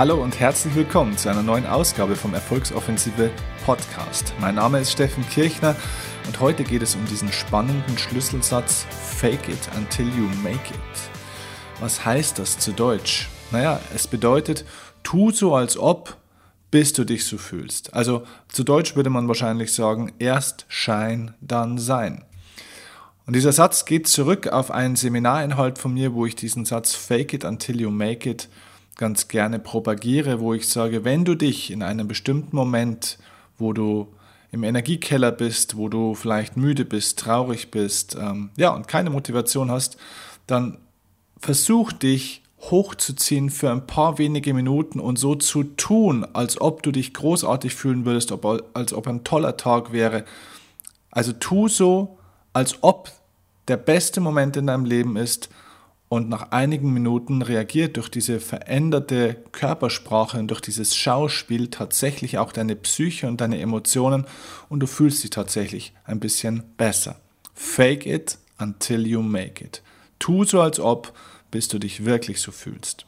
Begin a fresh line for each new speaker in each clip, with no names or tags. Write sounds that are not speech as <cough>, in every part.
Hallo und herzlich willkommen zu einer neuen Ausgabe vom Erfolgsoffensive Podcast. Mein Name ist Steffen Kirchner und heute geht es um diesen spannenden Schlüsselsatz Fake it until you make it. Was heißt das zu Deutsch? Naja, es bedeutet, tu so als ob, bis du dich so fühlst. Also zu Deutsch würde man wahrscheinlich sagen, erst Schein, dann Sein. Und dieser Satz geht zurück auf einen Seminarinhalt von mir, wo ich diesen Satz Fake it until you make it ganz gerne propagiere, wo ich sage, wenn du dich in einem bestimmten Moment, wo du im Energiekeller bist, wo du vielleicht müde bist, traurig bist, ähm, ja, und keine Motivation hast, dann versuch dich hochzuziehen für ein paar wenige Minuten und so zu tun, als ob du dich großartig fühlen würdest, ob, als ob ein toller Tag wäre. Also tu so, als ob der beste Moment in deinem Leben ist und nach einigen Minuten reagiert durch diese veränderte Körpersprache und durch dieses Schauspiel tatsächlich auch deine Psyche und deine Emotionen und du fühlst dich tatsächlich ein bisschen besser. Fake it until you make it. Tu so als ob, bis du dich wirklich so fühlst.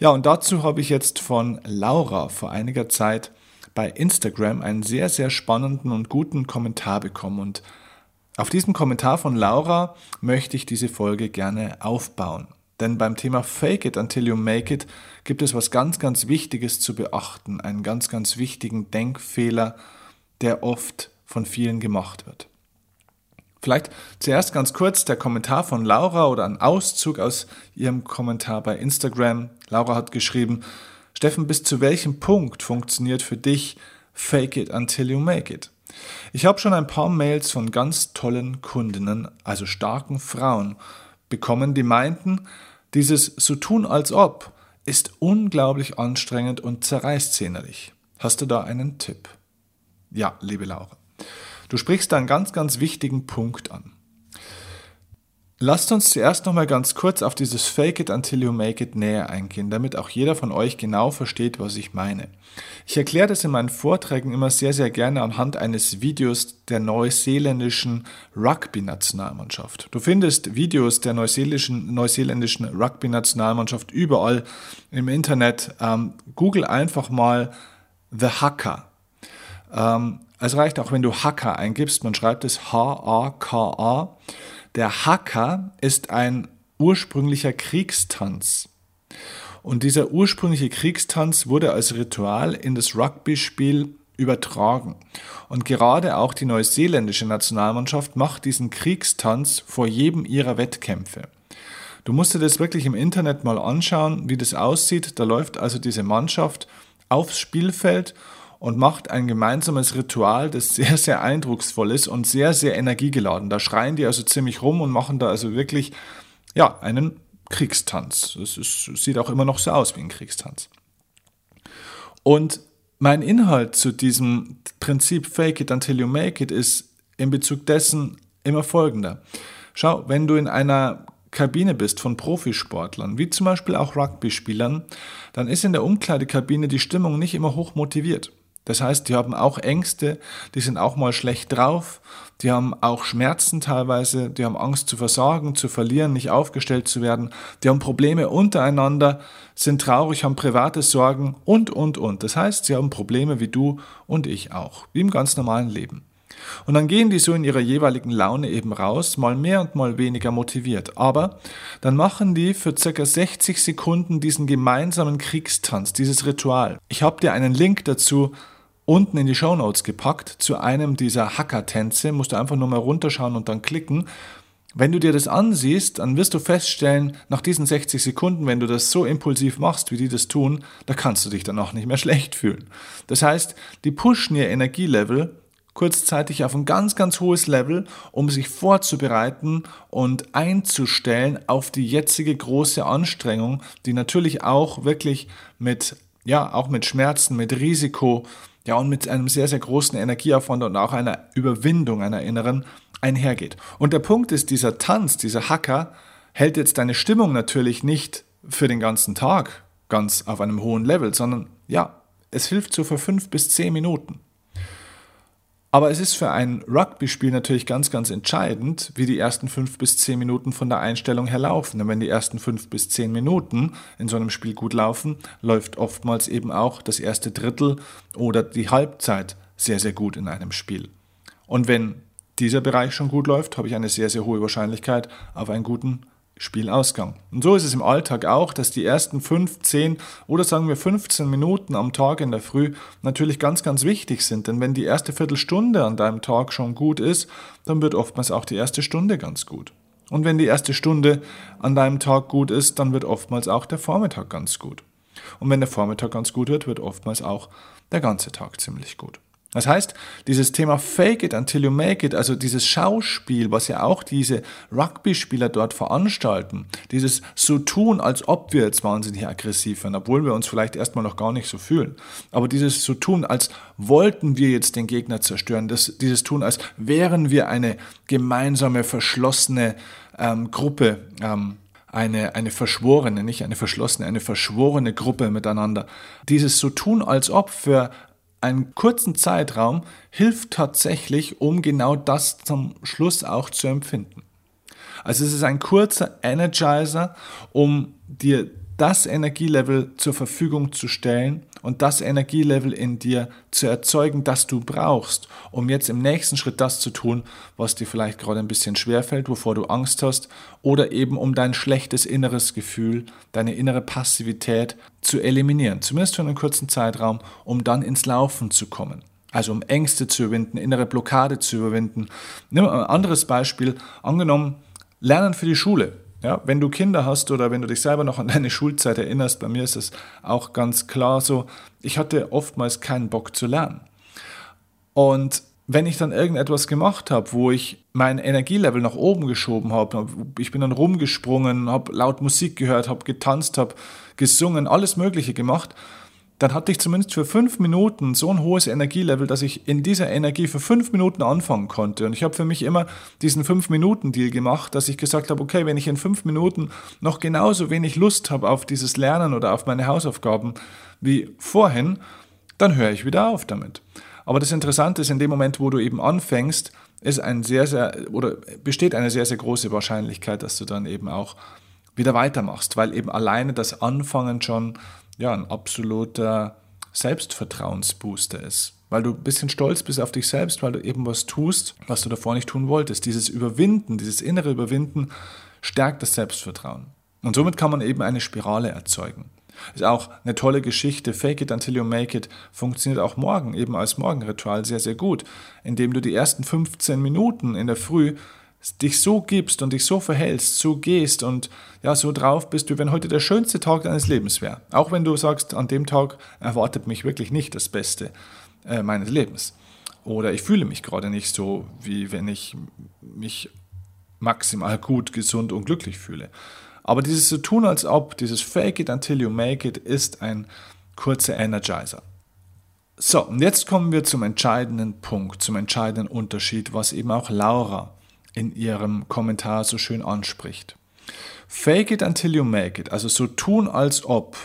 Ja, und dazu habe ich jetzt von Laura vor einiger Zeit bei Instagram einen sehr, sehr spannenden und guten Kommentar bekommen und auf diesem Kommentar von Laura möchte ich diese Folge gerne aufbauen. Denn beim Thema Fake it until you make it gibt es was ganz, ganz Wichtiges zu beachten, einen ganz, ganz wichtigen Denkfehler, der oft von vielen gemacht wird. Vielleicht zuerst ganz kurz der Kommentar von Laura oder ein Auszug aus ihrem Kommentar bei Instagram. Laura hat geschrieben, Steffen, bis zu welchem Punkt funktioniert für dich Fake it until you make it? Ich habe schon ein paar Mails von ganz tollen Kundinnen, also starken Frauen, bekommen, die meinten, dieses so tun als ob ist unglaublich anstrengend und zerreißt innerlich. Hast du da einen Tipp? Ja, liebe Laura. Du sprichst einen ganz, ganz wichtigen Punkt an. Lasst uns zuerst nochmal ganz kurz auf dieses Fake it until you make it näher eingehen, damit auch jeder von euch genau versteht, was ich meine. Ich erkläre das in meinen Vorträgen immer sehr, sehr gerne anhand eines Videos der neuseeländischen Rugby-Nationalmannschaft. Du findest Videos der neuseeländischen, neuseeländischen Rugby-Nationalmannschaft überall im Internet. Ähm, Google einfach mal The Hacker. Ähm, es reicht auch, wenn du Hacker eingibst, man schreibt es H-A-K-A. Der Haka ist ein ursprünglicher Kriegstanz. Und dieser ursprüngliche Kriegstanz wurde als Ritual in das Rugby-Spiel übertragen. Und gerade auch die neuseeländische Nationalmannschaft macht diesen Kriegstanz vor jedem ihrer Wettkämpfe. Du musst dir das wirklich im Internet mal anschauen, wie das aussieht. Da läuft also diese Mannschaft aufs Spielfeld und macht ein gemeinsames Ritual, das sehr, sehr eindrucksvoll ist und sehr, sehr energiegeladen. Da schreien die also ziemlich rum und machen da also wirklich, ja, einen Kriegstanz. Es sieht auch immer noch so aus wie ein Kriegstanz. Und mein Inhalt zu diesem Prinzip Fake it until you make it ist in Bezug dessen immer folgender. Schau, wenn du in einer Kabine bist von Profisportlern, wie zum Beispiel auch Rugby-Spielern, dann ist in der Umkleidekabine die Stimmung nicht immer hoch motiviert. Das heißt, die haben auch Ängste, die sind auch mal schlecht drauf, die haben auch Schmerzen teilweise, die haben Angst zu versagen, zu verlieren, nicht aufgestellt zu werden, die haben Probleme untereinander, sind traurig, haben private Sorgen und, und, und. Das heißt, sie haben Probleme wie du und ich auch, wie im ganz normalen Leben. Und dann gehen die so in ihrer jeweiligen Laune eben raus, mal mehr und mal weniger motiviert. Aber dann machen die für circa 60 Sekunden diesen gemeinsamen Kriegstanz, dieses Ritual. Ich habe dir einen Link dazu unten in die Show Notes gepackt zu einem dieser Hacker-Tänze. Musst du einfach nur mal runterschauen und dann klicken. Wenn du dir das ansiehst, dann wirst du feststellen, nach diesen 60 Sekunden, wenn du das so impulsiv machst, wie die das tun, da kannst du dich dann auch nicht mehr <laughs> schlecht fühlen. Das heißt, die pushen ihr Energielevel kurzzeitig auf ein ganz, ganz hohes Level, um sich vorzubereiten und einzustellen auf die jetzige große Anstrengung, die natürlich auch wirklich mit, ja, auch mit Schmerzen, mit Risiko, ja, und mit einem sehr, sehr großen Energieaufwand und auch einer Überwindung einer inneren einhergeht. Und der Punkt ist, dieser Tanz, dieser Hacker hält jetzt deine Stimmung natürlich nicht für den ganzen Tag ganz auf einem hohen Level, sondern ja, es hilft so für fünf bis zehn Minuten. Aber es ist für ein Rugby-Spiel natürlich ganz, ganz entscheidend, wie die ersten fünf bis zehn Minuten von der Einstellung her laufen. Denn wenn die ersten fünf bis zehn Minuten in so einem Spiel gut laufen, läuft oftmals eben auch das erste Drittel oder die Halbzeit sehr, sehr gut in einem Spiel. Und wenn dieser Bereich schon gut läuft, habe ich eine sehr, sehr hohe Wahrscheinlichkeit auf einen guten Spielausgang. Und so ist es im Alltag auch, dass die ersten 5, 10 oder sagen wir 15 Minuten am Tag in der Früh natürlich ganz, ganz wichtig sind. Denn wenn die erste Viertelstunde an deinem Tag schon gut ist, dann wird oftmals auch die erste Stunde ganz gut. Und wenn die erste Stunde an deinem Tag gut ist, dann wird oftmals auch der Vormittag ganz gut. Und wenn der Vormittag ganz gut wird, wird oftmals auch der ganze Tag ziemlich gut. Das heißt, dieses Thema Fake it until you make it, also dieses Schauspiel, was ja auch diese Rugby-Spieler dort veranstalten, dieses so tun, als ob wir jetzt wahnsinnig aggressiv werden, obwohl wir uns vielleicht erstmal noch gar nicht so fühlen. Aber dieses so tun, als wollten wir jetzt den Gegner zerstören, das, dieses tun, als wären wir eine gemeinsame, verschlossene ähm, Gruppe, ähm, eine, eine verschworene, nicht eine verschlossene, eine verschworene Gruppe miteinander. Dieses so tun, als ob für einen kurzen Zeitraum hilft tatsächlich, um genau das zum Schluss auch zu empfinden. Also es ist ein kurzer Energizer, um dir das Energielevel zur Verfügung zu stellen und das Energielevel in dir zu erzeugen, das du brauchst, um jetzt im nächsten Schritt das zu tun, was dir vielleicht gerade ein bisschen schwerfällt, wovor du Angst hast, oder eben um dein schlechtes inneres Gefühl, deine innere Passivität zu eliminieren, zumindest für einen kurzen Zeitraum, um dann ins Laufen zu kommen. Also um Ängste zu überwinden, innere Blockade zu überwinden. Nimm ein anderes Beispiel. Angenommen, Lernen für die Schule. Ja, wenn du Kinder hast oder wenn du dich selber noch an deine Schulzeit erinnerst, bei mir ist es auch ganz klar so, ich hatte oftmals keinen Bock zu lernen. Und wenn ich dann irgendetwas gemacht habe, wo ich mein Energielevel nach oben geschoben habe, ich bin dann rumgesprungen, habe laut Musik gehört, habe getanzt, habe gesungen, alles Mögliche gemacht, dann hatte ich zumindest für fünf Minuten so ein hohes Energielevel, dass ich in dieser Energie für fünf Minuten anfangen konnte. Und ich habe für mich immer diesen Fünf-Minuten-Deal gemacht, dass ich gesagt habe, okay, wenn ich in fünf Minuten noch genauso wenig Lust habe auf dieses Lernen oder auf meine Hausaufgaben wie vorhin, dann höre ich wieder auf damit. Aber das Interessante ist, in dem Moment, wo du eben anfängst, ist ein sehr, sehr, oder besteht eine sehr, sehr große Wahrscheinlichkeit, dass du dann eben auch wieder weitermachst, weil eben alleine das Anfangen schon ja, ein absoluter Selbstvertrauensbooster ist. Weil du ein bisschen stolz bist auf dich selbst, weil du eben was tust, was du davor nicht tun wolltest. Dieses Überwinden, dieses innere Überwinden stärkt das Selbstvertrauen. Und somit kann man eben eine Spirale erzeugen. Ist auch eine tolle Geschichte. Fake it until you make it funktioniert auch morgen, eben als Morgenritual sehr, sehr gut, indem du die ersten 15 Minuten in der Früh dich so gibst und dich so verhältst, so gehst und ja, so drauf bist, wie wenn heute der schönste Tag deines Lebens wäre. Auch wenn du sagst, an dem Tag erwartet mich wirklich nicht das Beste äh, meines Lebens. Oder ich fühle mich gerade nicht so, wie wenn ich mich maximal gut, gesund und glücklich fühle. Aber dieses so tun als ob, dieses Fake it until you make it, ist ein kurzer Energizer. So, und jetzt kommen wir zum entscheidenden Punkt, zum entscheidenden Unterschied, was eben auch Laura in ihrem Kommentar so schön anspricht. Fake it until you make it, also so tun als ob.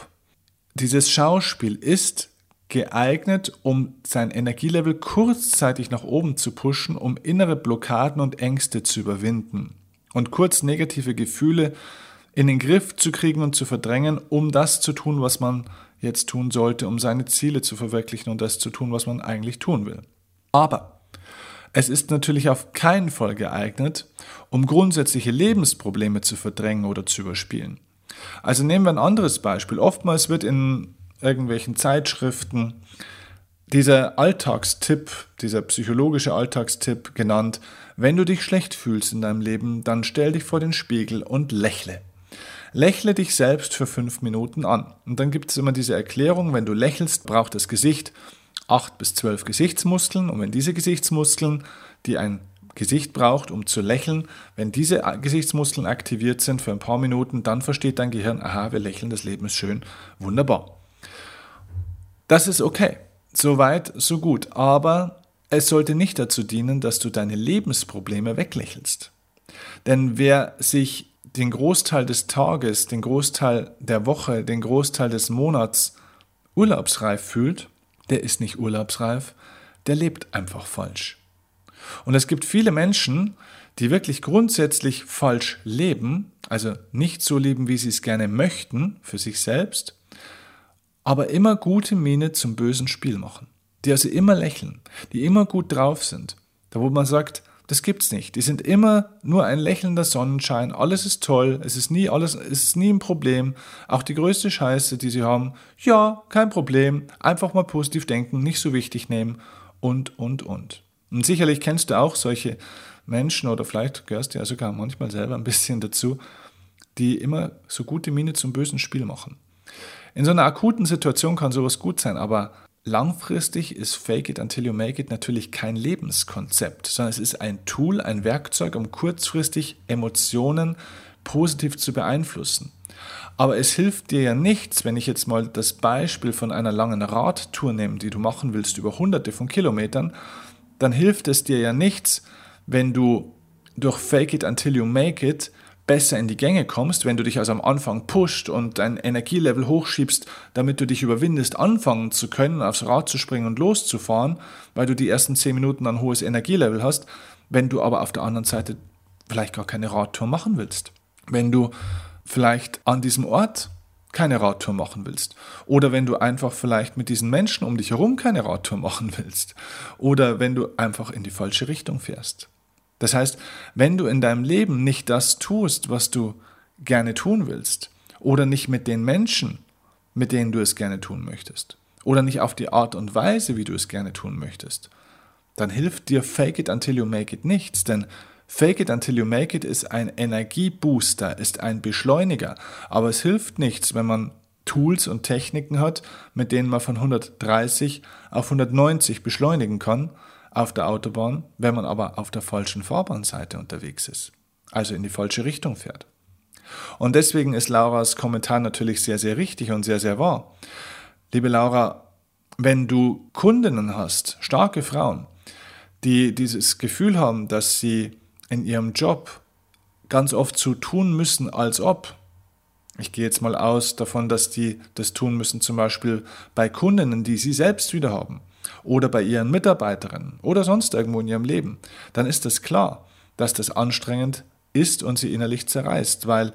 Dieses Schauspiel ist geeignet, um sein Energielevel kurzzeitig nach oben zu pushen, um innere Blockaden und Ängste zu überwinden und kurz negative Gefühle in den Griff zu kriegen und zu verdrängen, um das zu tun, was man jetzt tun sollte, um seine Ziele zu verwirklichen und das zu tun, was man eigentlich tun will. Aber es ist natürlich auf keinen Fall geeignet, um grundsätzliche Lebensprobleme zu verdrängen oder zu überspielen. Also nehmen wir ein anderes Beispiel. Oftmals wird in irgendwelchen Zeitschriften dieser Alltagstipp, dieser psychologische Alltagstipp genannt, wenn du dich schlecht fühlst in deinem Leben, dann stell dich vor den Spiegel und lächle. Lächle dich selbst für fünf Minuten an. Und dann gibt es immer diese Erklärung, wenn du lächelst, braucht das Gesicht acht bis zwölf Gesichtsmuskeln und wenn diese Gesichtsmuskeln, die ein Gesicht braucht, um zu lächeln, wenn diese Gesichtsmuskeln aktiviert sind für ein paar Minuten, dann versteht dein Gehirn, aha, wir lächeln, das Leben ist schön, wunderbar. Das ist okay. Soweit, so gut. Aber es sollte nicht dazu dienen, dass du deine Lebensprobleme weglächelst. Denn wer sich den Großteil des Tages, den Großteil der Woche, den Großteil des Monats urlaubsreif fühlt, der ist nicht urlaubsreif, der lebt einfach falsch. Und es gibt viele Menschen, die wirklich grundsätzlich falsch leben, also nicht so leben, wie sie es gerne möchten für sich selbst, aber immer gute Miene zum bösen Spiel machen. Die also immer lächeln, die immer gut drauf sind. Da wo man sagt, das gibt's nicht. Die sind immer nur ein lächelnder Sonnenschein. Alles ist toll. Es ist nie alles, es ist nie ein Problem. Auch die größte Scheiße, die sie haben, ja, kein Problem. Einfach mal positiv denken, nicht so wichtig nehmen und, und, und. Und sicherlich kennst du auch solche Menschen oder vielleicht gehörst du ja sogar manchmal selber ein bisschen dazu, die immer so gute Miene zum bösen Spiel machen. In so einer akuten Situation kann sowas gut sein, aber Langfristig ist Fake It Until You Make It natürlich kein Lebenskonzept, sondern es ist ein Tool, ein Werkzeug, um kurzfristig Emotionen positiv zu beeinflussen. Aber es hilft dir ja nichts, wenn ich jetzt mal das Beispiel von einer langen Radtour nehme, die du machen willst über hunderte von Kilometern, dann hilft es dir ja nichts, wenn du durch Fake It Until You Make It besser in die Gänge kommst, wenn du dich also am Anfang pusht und dein Energielevel hochschiebst, damit du dich überwindest, anfangen zu können, aufs Rad zu springen und loszufahren, weil du die ersten zehn Minuten ein hohes Energielevel hast, wenn du aber auf der anderen Seite vielleicht gar keine Radtour machen willst. Wenn du vielleicht an diesem Ort keine Radtour machen willst. Oder wenn du einfach vielleicht mit diesen Menschen um dich herum keine Radtour machen willst. Oder wenn du einfach in die falsche Richtung fährst. Das heißt, wenn du in deinem Leben nicht das tust, was du gerne tun willst, oder nicht mit den Menschen, mit denen du es gerne tun möchtest, oder nicht auf die Art und Weise, wie du es gerne tun möchtest, dann hilft dir Fake it until you make it nichts, denn Fake it until you make it ist ein Energiebooster, ist ein Beschleuniger, aber es hilft nichts, wenn man Tools und Techniken hat, mit denen man von 130 auf 190 beschleunigen kann, auf der Autobahn, wenn man aber auf der falschen Fahrbahnseite unterwegs ist, also in die falsche Richtung fährt. Und deswegen ist Lauras Kommentar natürlich sehr, sehr richtig und sehr, sehr wahr. Liebe Laura, wenn du Kundinnen hast, starke Frauen, die dieses Gefühl haben, dass sie in ihrem Job ganz oft so tun müssen, als ob, ich gehe jetzt mal aus davon, dass die das tun müssen, zum Beispiel bei Kundinnen, die sie selbst wieder haben oder bei ihren Mitarbeiterinnen oder sonst irgendwo in ihrem Leben, dann ist es klar, dass das anstrengend ist und sie innerlich zerreißt, weil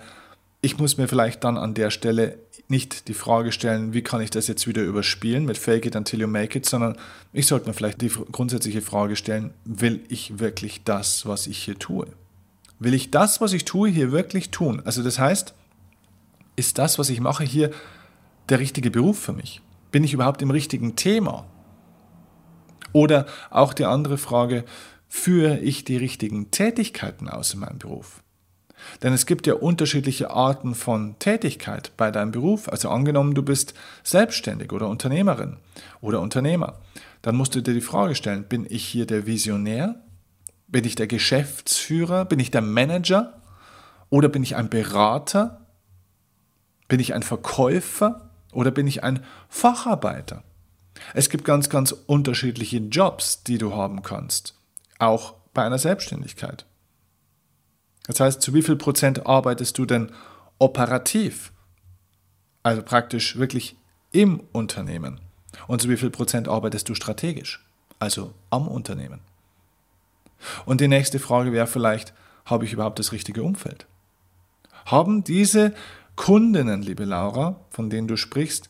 ich muss mir vielleicht dann an der Stelle nicht die Frage stellen, wie kann ich das jetzt wieder überspielen mit Fake it until you make it, sondern ich sollte mir vielleicht die grundsätzliche Frage stellen, will ich wirklich das, was ich hier tue? Will ich das, was ich tue, hier wirklich tun? Also das heißt, ist das, was ich mache, hier der richtige Beruf für mich? Bin ich überhaupt im richtigen Thema? Oder auch die andere Frage, führe ich die richtigen Tätigkeiten aus in meinem Beruf? Denn es gibt ja unterschiedliche Arten von Tätigkeit bei deinem Beruf. Also angenommen, du bist selbstständig oder Unternehmerin oder Unternehmer, dann musst du dir die Frage stellen, bin ich hier der Visionär? Bin ich der Geschäftsführer? Bin ich der Manager? Oder bin ich ein Berater? Bin ich ein Verkäufer? Oder bin ich ein Facharbeiter? Es gibt ganz, ganz unterschiedliche Jobs, die du haben kannst, auch bei einer Selbstständigkeit. Das heißt, zu wie viel Prozent arbeitest du denn operativ? Also praktisch wirklich im Unternehmen. Und zu wie viel Prozent arbeitest du strategisch? Also am Unternehmen. Und die nächste Frage wäre vielleicht, habe ich überhaupt das richtige Umfeld? Haben diese Kundinnen, liebe Laura, von denen du sprichst,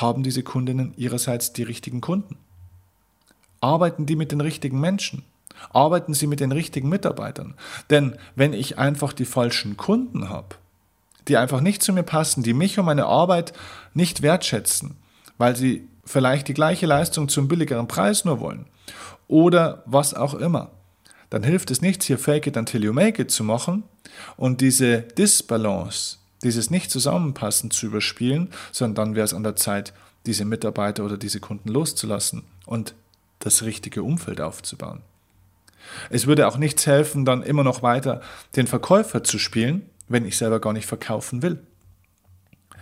haben diese Kundinnen ihrerseits die richtigen Kunden? Arbeiten die mit den richtigen Menschen? Arbeiten sie mit den richtigen Mitarbeitern? Denn wenn ich einfach die falschen Kunden habe, die einfach nicht zu mir passen, die mich und meine Arbeit nicht wertschätzen, weil sie vielleicht die gleiche Leistung zum billigeren Preis nur wollen oder was auch immer, dann hilft es nichts, hier Fake it until you make it zu machen und diese Disbalance dieses Nicht-Zusammenpassen zu überspielen, sondern dann wäre es an der Zeit, diese Mitarbeiter oder diese Kunden loszulassen und das richtige Umfeld aufzubauen. Es würde auch nichts helfen, dann immer noch weiter den Verkäufer zu spielen, wenn ich selber gar nicht verkaufen will.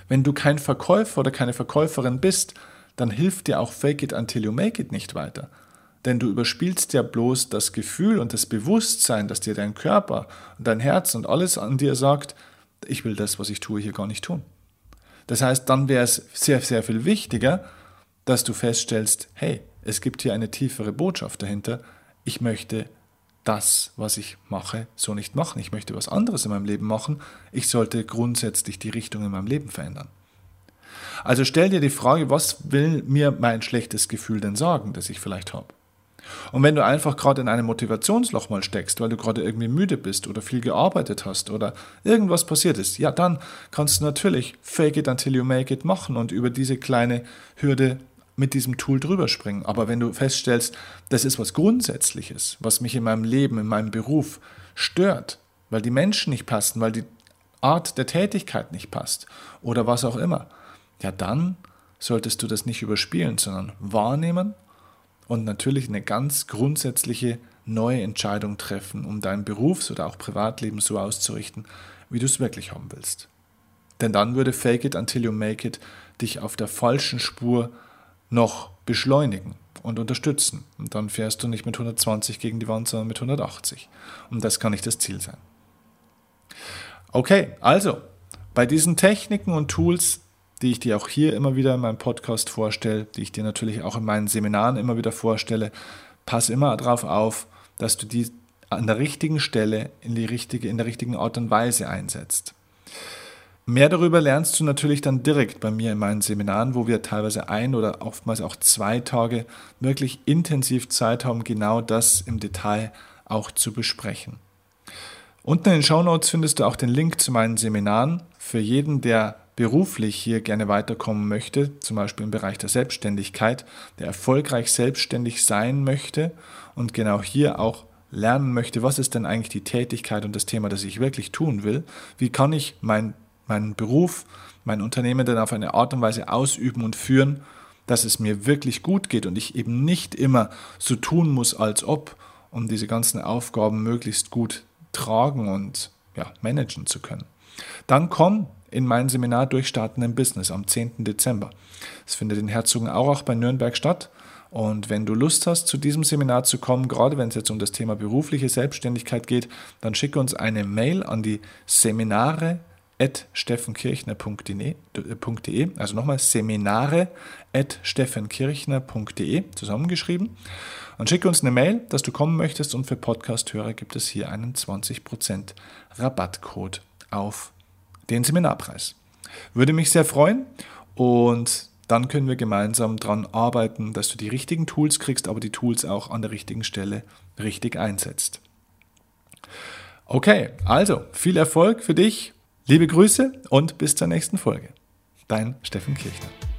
Wenn du kein Verkäufer oder keine Verkäuferin bist, dann hilft dir auch Fake it until you make it nicht weiter. Denn du überspielst ja bloß das Gefühl und das Bewusstsein, dass dir dein Körper und dein Herz und alles an dir sagt, ich will das, was ich tue, hier gar nicht tun. Das heißt, dann wäre es sehr, sehr viel wichtiger, dass du feststellst, hey, es gibt hier eine tiefere Botschaft dahinter. ich möchte das, was ich mache, so nicht machen. Ich möchte was anderes in meinem Leben machen. Ich sollte grundsätzlich die Richtung in meinem Leben verändern. Also stell dir die Frage, was will mir mein schlechtes Gefühl denn sagen, das ich vielleicht habe? Und wenn du einfach gerade in einem Motivationsloch mal steckst, weil du gerade irgendwie müde bist oder viel gearbeitet hast oder irgendwas passiert ist, ja, dann kannst du natürlich Fake it until you make it machen und über diese kleine Hürde mit diesem Tool drüber springen. Aber wenn du feststellst, das ist was Grundsätzliches, was mich in meinem Leben, in meinem Beruf stört, weil die Menschen nicht passen, weil die Art der Tätigkeit nicht passt oder was auch immer, ja dann solltest du das nicht überspielen, sondern wahrnehmen und natürlich eine ganz grundsätzliche neue Entscheidung treffen, um dein Berufs- oder auch Privatleben so auszurichten, wie du es wirklich haben willst. Denn dann würde Fake it until you make it dich auf der falschen Spur noch beschleunigen und unterstützen. Und dann fährst du nicht mit 120 gegen die Wand, sondern mit 180. Und das kann nicht das Ziel sein. Okay, also bei diesen Techniken und Tools, die ich dir auch hier immer wieder in meinem Podcast vorstelle, die ich dir natürlich auch in meinen Seminaren immer wieder vorstelle, pass immer darauf auf, dass du die an der richtigen Stelle in, die richtige, in der richtigen Art und Weise einsetzt. Mehr darüber lernst du natürlich dann direkt bei mir in meinen Seminaren, wo wir teilweise ein oder oftmals auch zwei Tage wirklich intensiv Zeit haben, genau das im Detail auch zu besprechen. Unten in den Show Notes findest du auch den Link zu meinen Seminaren. Für jeden, der beruflich hier gerne weiterkommen möchte, zum Beispiel im Bereich der Selbstständigkeit, der erfolgreich selbstständig sein möchte und genau hier auch lernen möchte, was ist denn eigentlich die Tätigkeit und das Thema, das ich wirklich tun will, wie kann ich mein meinen Beruf, mein Unternehmen dann auf eine Art und Weise ausüben und führen, dass es mir wirklich gut geht und ich eben nicht immer so tun muss, als ob, um diese ganzen Aufgaben möglichst gut tragen und ja, managen zu können. Dann komm in mein Seminar Durchstarten im Business am 10. Dezember. Es findet in Herzogenaurach bei Nürnberg statt. Und wenn du Lust hast, zu diesem Seminar zu kommen, gerade wenn es jetzt um das Thema berufliche Selbstständigkeit geht, dann schicke uns eine Mail an die Seminare steffenkirchner.de, also nochmal seminare steffenkirchner.de zusammengeschrieben und schicke uns eine Mail, dass du kommen möchtest und für Podcast-Hörer gibt es hier einen 20% Rabattcode auf den Seminarpreis. Würde mich sehr freuen und dann können wir gemeinsam daran arbeiten, dass du die richtigen Tools kriegst, aber die Tools auch an der richtigen Stelle richtig einsetzt. Okay, also viel Erfolg für dich Liebe Grüße und bis zur nächsten Folge. Dein Steffen Kirchner.